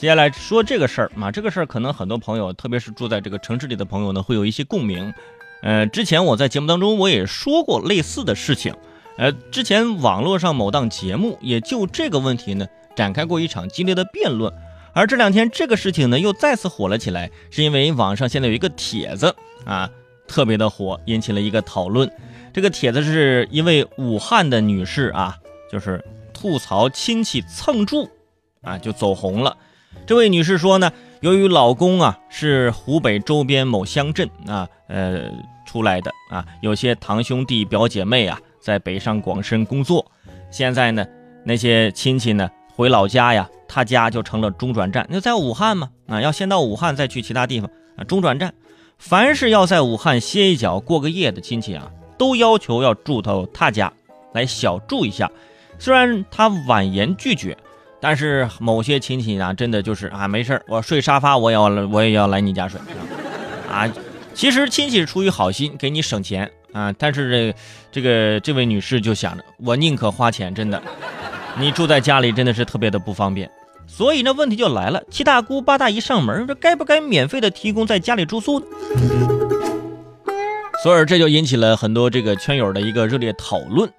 接下来说这个事儿嘛，这个事儿可能很多朋友，特别是住在这个城市里的朋友呢，会有一些共鸣。呃，之前我在节目当中我也说过类似的事情。呃，之前网络上某档节目也就这个问题呢展开过一场激烈的辩论。而这两天这个事情呢又再次火了起来，是因为网上现在有一个帖子啊特别的火，引起了一个讨论。这个帖子是一位武汉的女士啊，就是吐槽亲戚蹭住啊就走红了。这位女士说呢，由于老公啊是湖北周边某乡镇啊呃出来的啊，有些堂兄弟表姐妹啊在北上广深工作，现在呢那些亲戚呢回老家呀，他家就成了中转站。那在武汉嘛啊，要先到武汉再去其他地方啊，中转站。凡是要在武汉歇一脚过个夜的亲戚啊，都要求要住到他家来小住一下。虽然他婉言拒绝。但是某些亲戚呢，真的就是啊，没事我睡沙发，我也要我也要来你家睡，啊，其实亲戚是出于好心给你省钱啊，但是这这个这位女士就想着，我宁可花钱，真的，你住在家里真的是特别的不方便，所以呢，问题就来了，七大姑八大姨上门，这该不该免费的提供在家里住宿呢？所以这就引起了很多这个圈友的一个热烈讨论，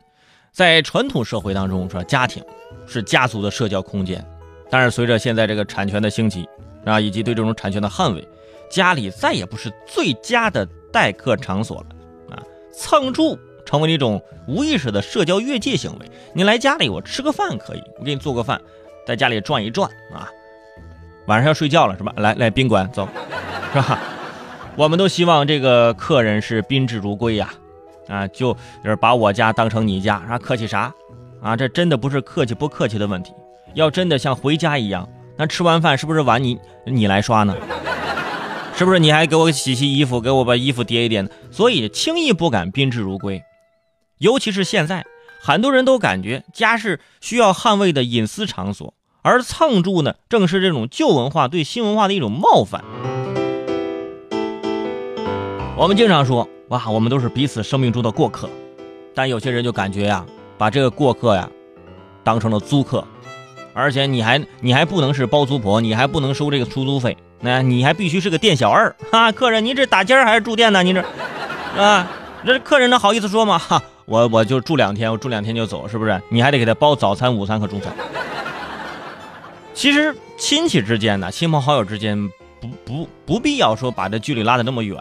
在传统社会当中说家庭。是家族的社交空间，但是随着现在这个产权的兴起啊，以及对这种产权的捍卫，家里再也不是最佳的待客场所了啊！蹭住成为了一种无意识的社交越界行为。你来家里，我吃个饭可以，我给你做个饭，在家里转一转啊。晚上要睡觉了是吧？来来宾馆走，是吧？我们都希望这个客人是宾至如归呀，啊就是把我家当成你家啊，客气啥？啊，这真的不是客气不客气的问题。要真的像回家一样，那吃完饭是不是碗你你来刷呢？是不是你还给我洗洗衣服，给我把衣服叠一叠呢？所以轻易不敢宾至如归。尤其是现在，很多人都感觉家是需要捍卫的隐私场所，而蹭住呢，正是这种旧文化对新文化的一种冒犯。我们经常说，哇，我们都是彼此生命中的过客，但有些人就感觉呀。把这个过客呀，当成了租客，而且你还你还不能是包租婆，你还不能收这个出租费，那你还必须是个店小二哈。客人，您这打尖还是住店呢？您这啊，这客人能好意思说吗？哈，我我就住两天，我住两天就走，是不是？你还得给他包早餐、午餐和中餐。其实亲戚之间呢，亲朋好友之间不不不必要说把这距离拉得那么远。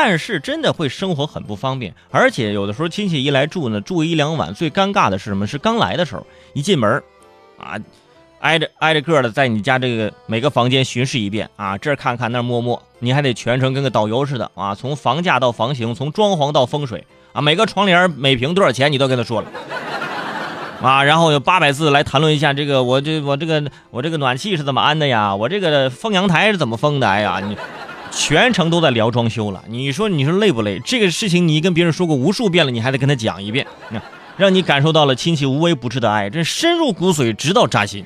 但是真的会生活很不方便，而且有的时候亲戚一来住呢，住一两晚，最尴尬的是什么？是刚来的时候，一进门，啊，挨着挨着个的在你家这个每个房间巡视一遍啊，这看看那摸摸，你还得全程跟个导游似的啊，从房价到房型，从装潢到风水啊，每个窗帘每平多少钱你都跟他说了，啊，然后有八百字来谈论一下这个我这我这个我这个暖气是怎么安的呀，我这个封阳台是怎么封的？哎呀，你。全程都在聊装修了，你说你说累不累？这个事情你跟别人说过无数遍了，你还得跟他讲一遍，让你感受到了亲戚无微不至的爱，这深入骨髓，直到扎心。